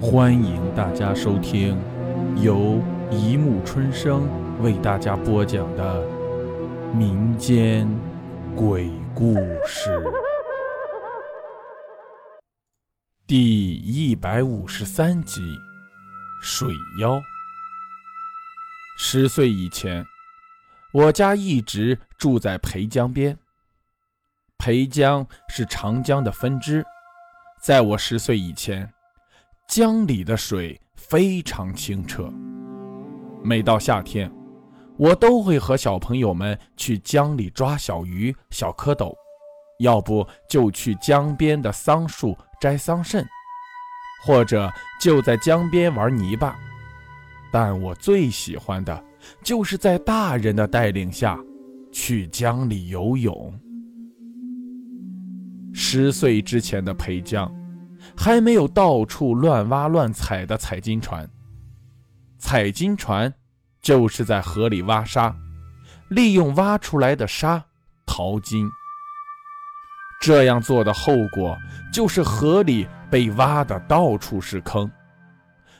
欢迎大家收听由一木春生为大家播讲的民间鬼故事第一百五十三集《水妖》。十岁以前，我家一直住在裴江边。裴江是长江的分支，在我十岁以前。江里的水非常清澈，每到夏天，我都会和小朋友们去江里抓小鱼、小蝌蚪，要不就去江边的桑树摘桑葚，或者就在江边玩泥巴。但我最喜欢的就是在大人的带领下去江里游泳。十岁之前的裴江。还没有到处乱挖乱采的采金船。采金船就是在河里挖沙，利用挖出来的沙淘金。这样做的后果就是河里被挖的到处是坑。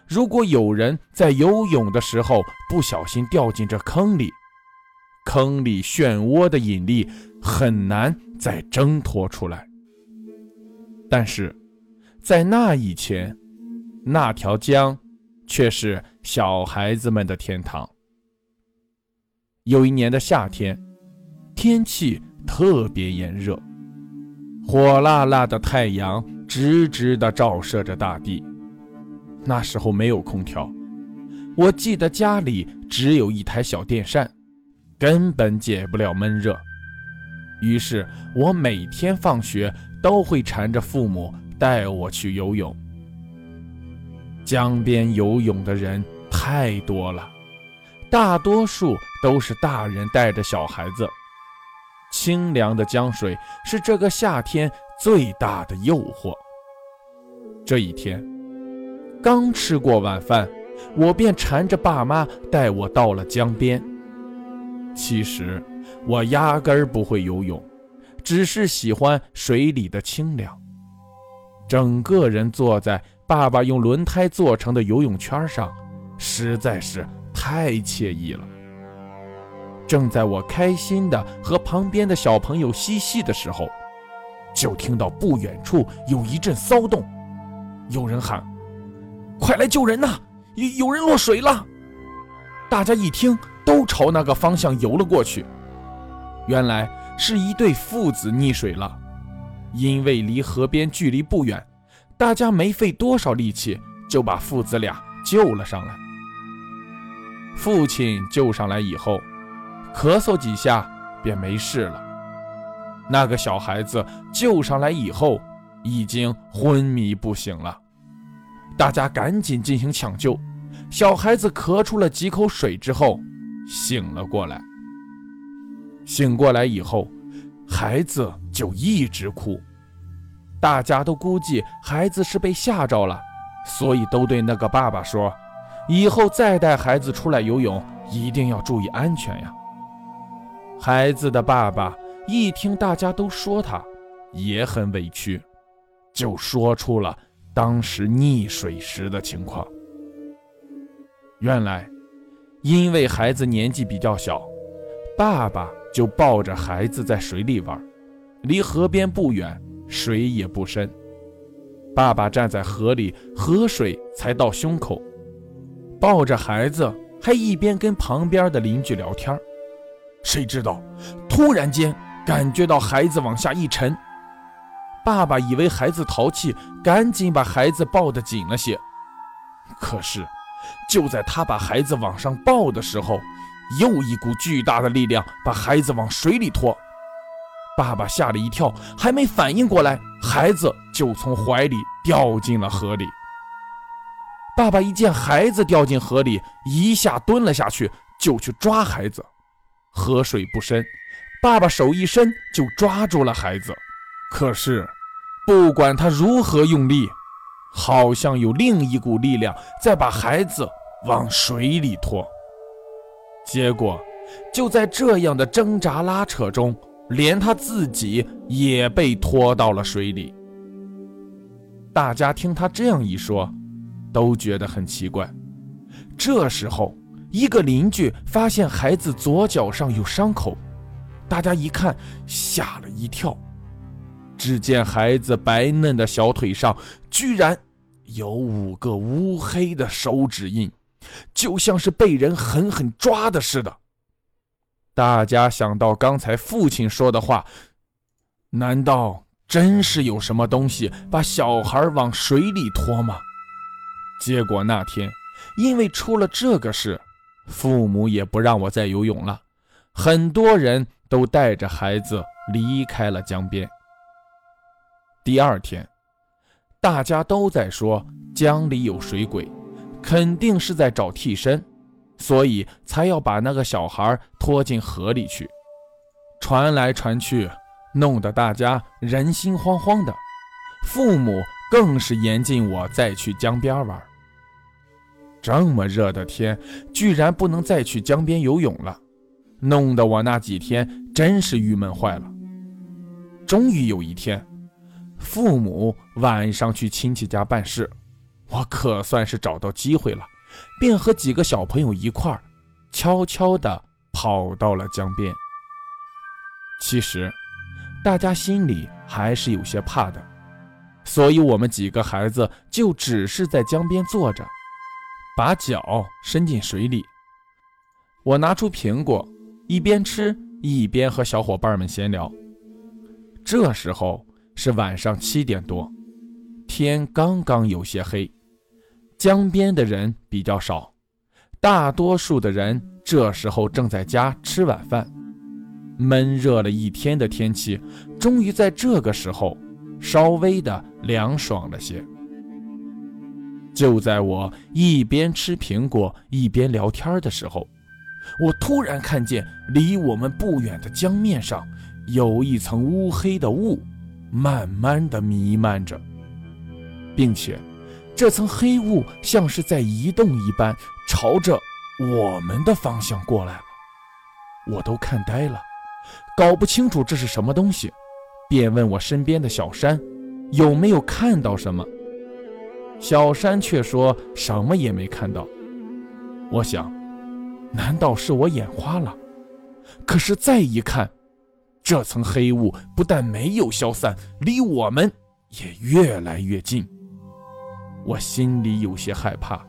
如果有人在游泳的时候不小心掉进这坑里，坑里漩涡的引力很难再挣脱出来。但是。在那以前，那条江却是小孩子们的天堂。有一年的夏天，天气特别炎热，火辣辣的太阳直直地照射着大地。那时候没有空调，我记得家里只有一台小电扇，根本解不了闷热。于是我每天放学都会缠着父母。带我去游泳。江边游泳的人太多了，大多数都是大人带着小孩子。清凉的江水是这个夏天最大的诱惑。这一天，刚吃过晚饭，我便缠着爸妈带我到了江边。其实我压根儿不会游泳，只是喜欢水里的清凉。整个人坐在爸爸用轮胎做成的游泳圈上，实在是太惬意了。正在我开心的和旁边的小朋友嬉戏的时候，就听到不远处有一阵骚动，有人喊：“快来救人呐！有有人落水了！”大家一听，都朝那个方向游了过去。原来是一对父子溺水了。因为离河边距离不远，大家没费多少力气就把父子俩救了上来。父亲救上来以后，咳嗽几下便没事了。那个小孩子救上来以后，已经昏迷不醒了。大家赶紧进行抢救。小孩子咳出了几口水之后，醒了过来。醒过来以后。孩子就一直哭，大家都估计孩子是被吓着了，所以都对那个爸爸说：“以后再带孩子出来游泳，一定要注意安全呀。”孩子的爸爸一听大家都说他，也很委屈，就说出了当时溺水时的情况。原来，因为孩子年纪比较小，爸爸。就抱着孩子在水里玩，离河边不远，水也不深。爸爸站在河里，河水才到胸口，抱着孩子，还一边跟旁边的邻居聊天。谁知道，突然间感觉到孩子往下一沉，爸爸以为孩子淘气，赶紧把孩子抱得紧了些。可是，就在他把孩子往上抱的时候，又一股巨大的力量把孩子往水里拖，爸爸吓了一跳，还没反应过来，孩子就从怀里掉进了河里。爸爸一见孩子掉进河里，一下蹲了下去，就去抓孩子。河水不深，爸爸手一伸就抓住了孩子。可是，不管他如何用力，好像有另一股力量在把孩子往水里拖。结果，就在这样的挣扎拉扯中，连他自己也被拖到了水里。大家听他这样一说，都觉得很奇怪。这时候，一个邻居发现孩子左脚上有伤口，大家一看，吓了一跳。只见孩子白嫩的小腿上居然有五个乌黑的手指印，就像是被人狠狠抓的似的。大家想到刚才父亲说的话，难道真是有什么东西把小孩往水里拖吗？结果那天，因为出了这个事，父母也不让我再游泳了，很多人都带着孩子离开了江边。第二天，大家都在说江里有水鬼，肯定是在找替身，所以才要把那个小孩拖进河里去。传来传去，弄得大家人心惶惶的，父母更是严禁我再去江边玩。这么热的天，居然不能再去江边游泳了，弄得我那几天真是郁闷坏了。终于有一天。父母晚上去亲戚家办事，我可算是找到机会了，便和几个小朋友一块儿，悄悄地跑到了江边。其实，大家心里还是有些怕的，所以我们几个孩子就只是在江边坐着，把脚伸进水里。我拿出苹果，一边吃一边和小伙伴们闲聊。这时候。是晚上七点多，天刚刚有些黑，江边的人比较少，大多数的人这时候正在家吃晚饭。闷热了一天的天气，终于在这个时候稍微的凉爽了些。就在我一边吃苹果一边聊天的时候，我突然看见离我们不远的江面上有一层乌黑的雾。慢慢的弥漫着，并且这层黑雾像是在移动一般，朝着我们的方向过来了。我都看呆了，搞不清楚这是什么东西，便问我身边的小山有没有看到什么。小山却说什么也没看到。我想，难道是我眼花了？可是再一看。这层黑雾不但没有消散，离我们也越来越近。我心里有些害怕，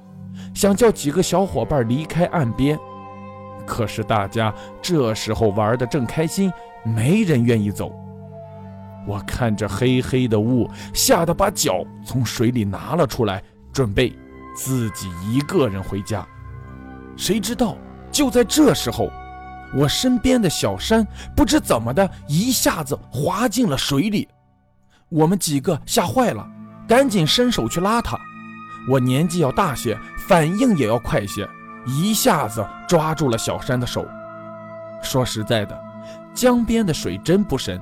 想叫几个小伙伴离开岸边，可是大家这时候玩的正开心，没人愿意走。我看着黑黑的雾，吓得把脚从水里拿了出来，准备自己一个人回家。谁知道就在这时候。我身边的小山不知怎么的，一下子滑进了水里。我们几个吓坏了，赶紧伸手去拉他。我年纪要大些，反应也要快些，一下子抓住了小山的手。说实在的，江边的水真不深，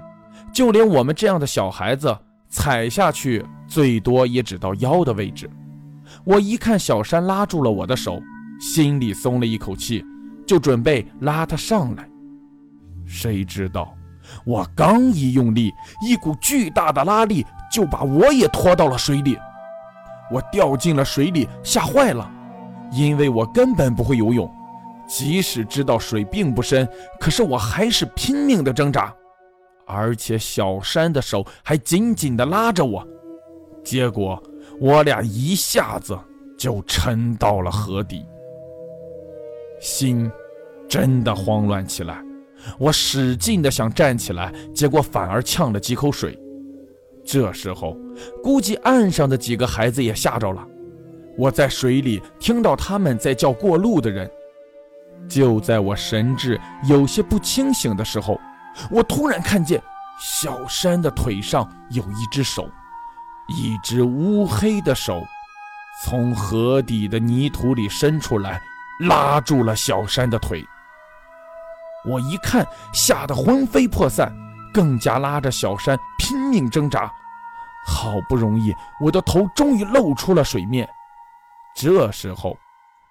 就连我们这样的小孩子踩下去，最多也只到腰的位置。我一看小山拉住了我的手，心里松了一口气。就准备拉他上来，谁知道我刚一用力，一股巨大的拉力就把我也拖到了水里。我掉进了水里，吓坏了，因为我根本不会游泳。即使知道水并不深，可是我还是拼命的挣扎，而且小山的手还紧紧的拉着我。结果我俩一下子就沉到了河底。心真的慌乱起来，我使劲的想站起来，结果反而呛了几口水。这时候，估计岸上的几个孩子也吓着了。我在水里听到他们在叫过路的人。就在我神志有些不清醒的时候，我突然看见小山的腿上有一只手，一只乌黑的手，从河底的泥土里伸出来。拉住了小山的腿，我一看，吓得魂飞魄散，更加拉着小山拼命挣扎。好不容易，我的头终于露出了水面。这时候，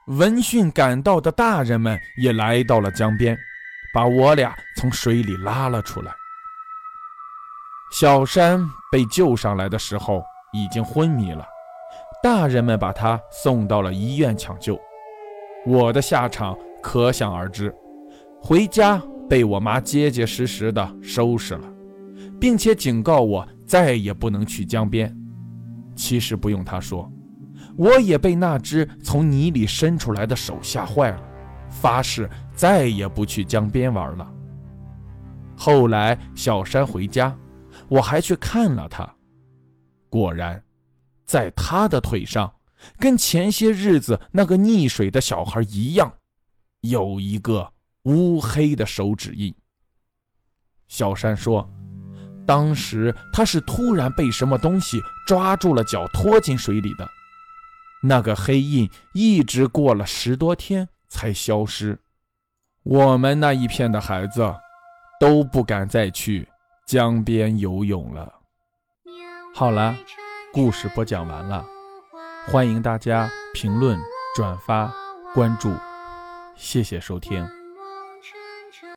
闻讯赶到的大人们也来到了江边，把我俩从水里拉了出来。小山被救上来的时候已经昏迷了。大人们把他送到了医院抢救。我的下场可想而知，回家被我妈结结实实的收拾了，并且警告我再也不能去江边。其实不用她说，我也被那只从泥里伸出来的手吓坏了，发誓再也不去江边玩了。后来小山回家，我还去看了他，果然，在他的腿上。跟前些日子那个溺水的小孩一样，有一个乌黑的手指印。小山说：“当时他是突然被什么东西抓住了脚，拖进水里的。那个黑印一直过了十多天才消失。我们那一片的孩子都不敢再去江边游泳了。”好了，故事播讲完了。欢迎大家评论、转发、关注，谢谢收听。